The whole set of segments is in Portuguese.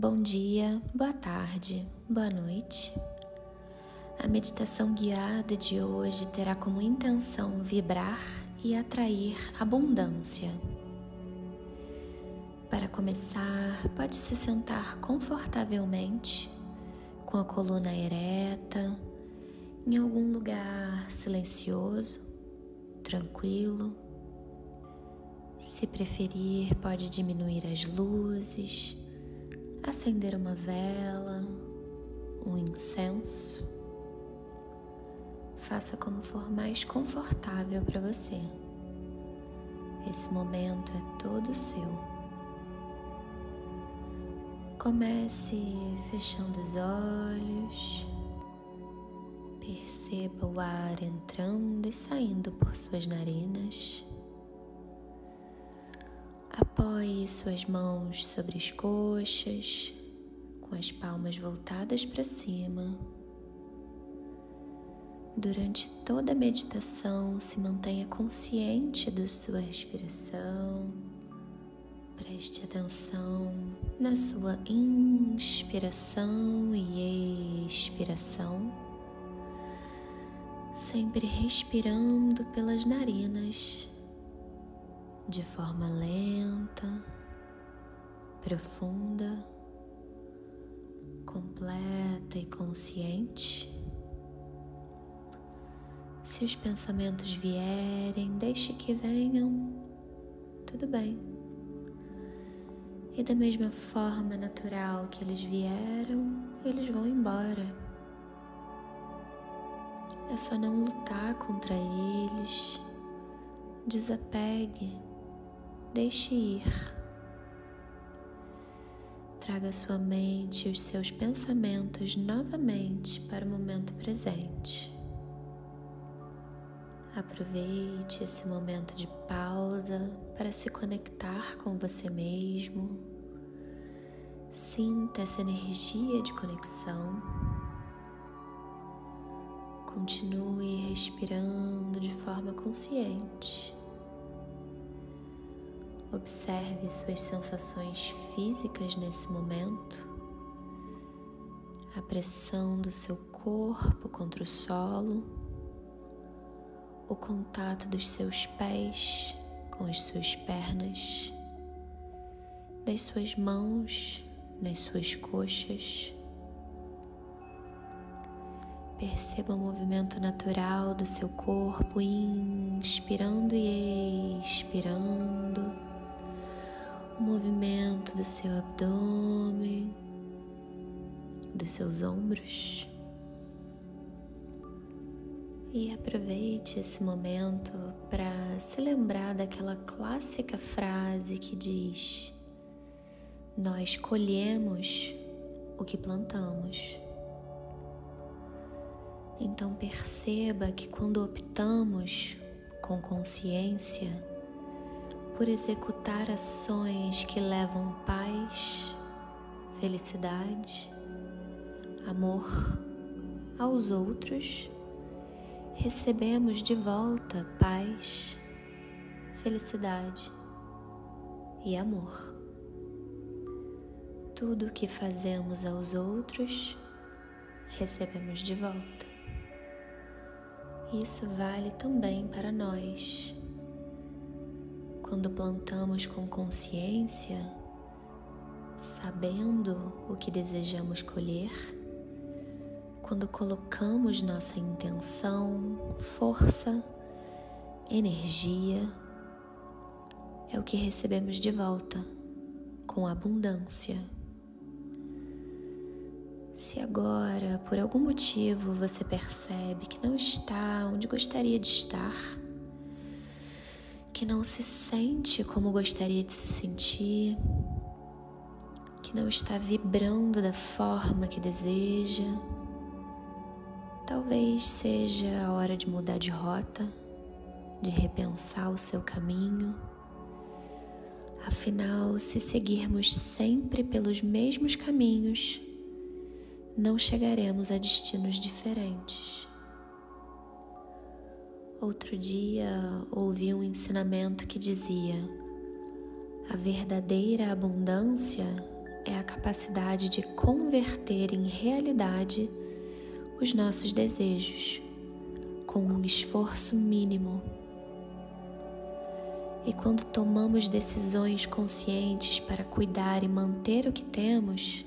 Bom dia, boa tarde, boa noite. A meditação guiada de hoje terá como intenção vibrar e atrair abundância. Para começar, pode se sentar confortavelmente, com a coluna ereta, em algum lugar silencioso, tranquilo. Se preferir, pode diminuir as luzes, acender uma vela, um incenso. Faça como for mais confortável para você. Esse momento é todo seu. Comece fechando os olhos. Perceba o ar entrando e saindo por suas narinas. Apoie suas mãos sobre as coxas, com as palmas voltadas para cima. Durante toda a meditação, se mantenha consciente da sua respiração. Preste atenção na sua inspiração e expiração, sempre respirando pelas narinas de forma lenta, profunda, completa e consciente. Se os pensamentos vierem, deixe que venham, tudo bem. E da mesma forma natural que eles vieram, eles vão embora. É só não lutar contra eles. Desapegue, deixe ir. Traga sua mente e os seus pensamentos novamente para o momento presente. Aproveite esse momento de pausa para se conectar com você mesmo. Sinta essa energia de conexão. Continue respirando de forma consciente. Observe suas sensações físicas nesse momento, a pressão do seu corpo contra o solo. O contato dos seus pés com as suas pernas, das suas mãos nas suas coxas. Perceba o movimento natural do seu corpo, inspirando e expirando, movimento do seu abdômen, dos seus ombros. E aproveite esse momento para se lembrar daquela clássica frase que diz: Nós colhemos o que plantamos. Então perceba que quando optamos com consciência por executar ações que levam paz, felicidade, amor aos outros, recebemos de volta paz, felicidade e amor. Tudo o que fazemos aos outros, recebemos de volta. Isso vale também para nós. Quando plantamos com consciência, sabendo o que desejamos colher, quando colocamos nossa intenção, força, energia, é o que recebemos de volta com abundância. Se agora, por algum motivo, você percebe que não está onde gostaria de estar, que não se sente como gostaria de se sentir, que não está vibrando da forma que deseja, Talvez seja a hora de mudar de rota, de repensar o seu caminho. Afinal, se seguirmos sempre pelos mesmos caminhos, não chegaremos a destinos diferentes. Outro dia ouvi um ensinamento que dizia: a verdadeira abundância é a capacidade de converter em realidade os nossos desejos com um esforço mínimo. E quando tomamos decisões conscientes para cuidar e manter o que temos,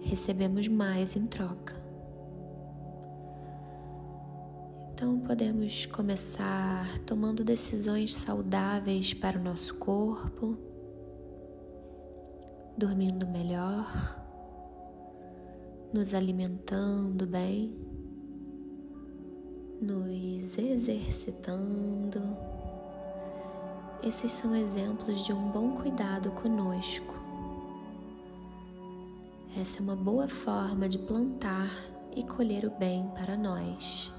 recebemos mais em troca. Então podemos começar tomando decisões saudáveis para o nosso corpo, dormindo melhor, nos alimentando bem, nos exercitando. Esses são exemplos de um bom cuidado conosco. Essa é uma boa forma de plantar e colher o bem para nós.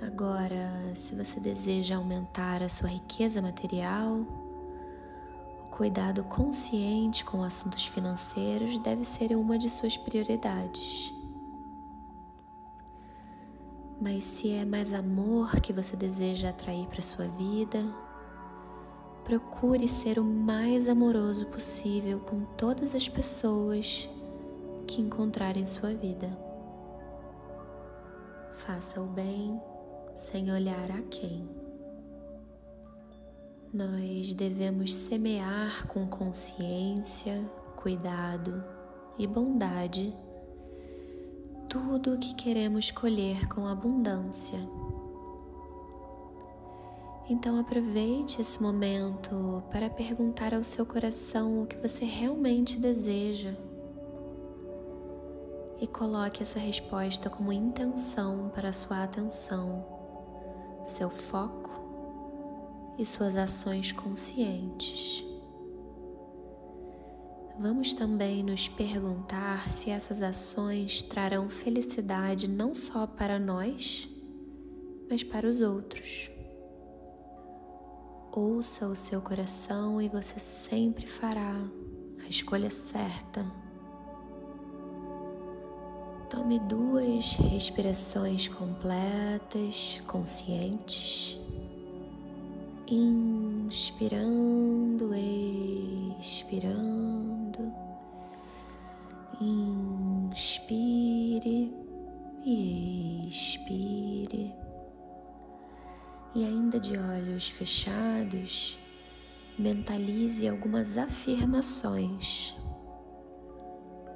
Agora, se você deseja aumentar a sua riqueza material, o cuidado consciente com assuntos financeiros deve ser uma de suas prioridades. Mas se é mais amor que você deseja atrair para sua vida, procure ser o mais amoroso possível com todas as pessoas que encontrar em sua vida. Faça o bem sem olhar a quem. Nós devemos semear com consciência, cuidado e bondade tudo o que queremos colher com abundância. Então aproveite esse momento para perguntar ao seu coração o que você realmente deseja e coloque essa resposta como intenção para a sua atenção seu foco e suas ações conscientes. Vamos também nos perguntar se essas ações trarão felicidade não só para nós, mas para os outros. Ouça o seu coração e você sempre fará a escolha certa Tome duas respirações completas, conscientes. Inspirando, expirando. Inspire e expire. E ainda de olhos fechados, mentalize algumas afirmações.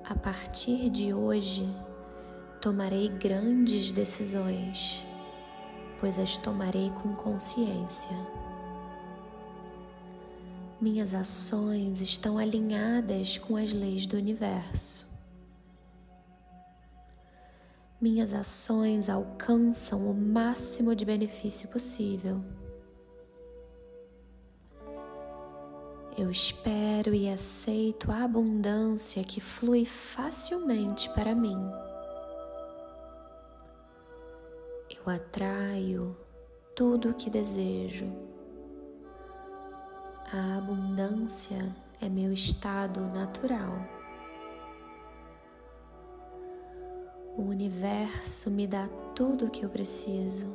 A partir de hoje, tomarei grandes decisões, pois as tomarei com consciência. Minhas ações estão alinhadas com as leis do universo. Minhas ações alcançam o máximo de benefício possível. Eu espero e aceito a abundância que flui facilmente para mim. Eu atraio tudo o que desejo. A abundância é meu estado natural. O universo me dá tudo o que eu preciso.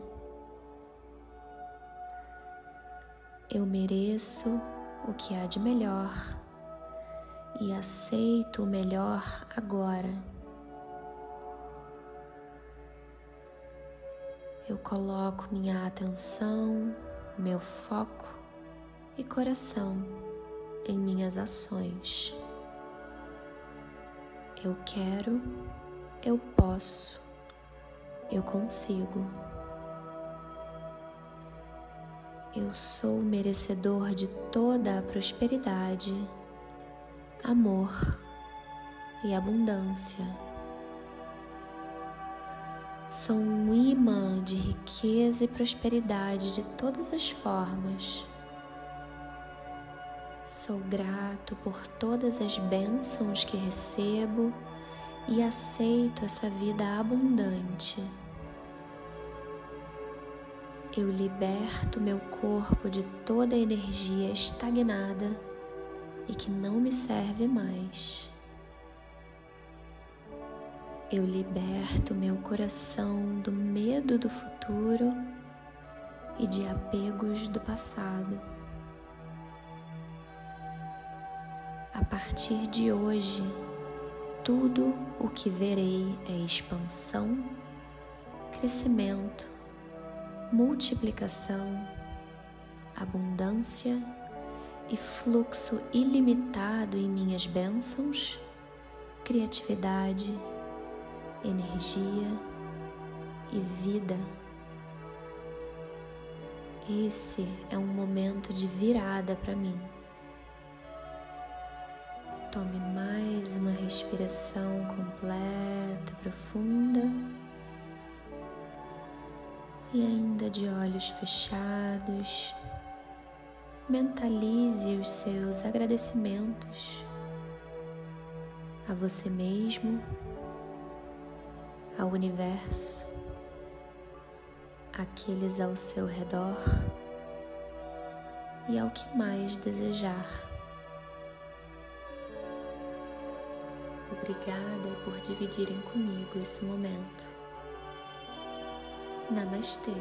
Eu mereço o que há de melhor e aceito o melhor agora. Eu coloco minha atenção, meu foco e coração em minhas ações. Eu quero, eu posso, eu consigo. Eu sou merecedor de toda a prosperidade, amor e abundância. Sou um imã de riqueza e prosperidade de todas as formas. Sou grato por todas as bênçãos que recebo e aceito essa vida abundante. Eu liberto meu corpo de toda energia estagnada e que não me serve mais eu liberto meu coração do medo do futuro e de apegos do passado. A partir de hoje, tudo o que verei é expansão, crescimento, multiplicação, abundância e fluxo ilimitado em minhas bênçãos, criatividade, energia e vida. Esse é um momento de virada para mim. Tome mais uma respiração completa, profunda. E ainda de olhos fechados, mentalize os seus agradecimentos a você mesmo, ao universo, aqueles ao seu redor e ao que mais desejar. Obrigada por dividirem comigo esse momento. Namastê.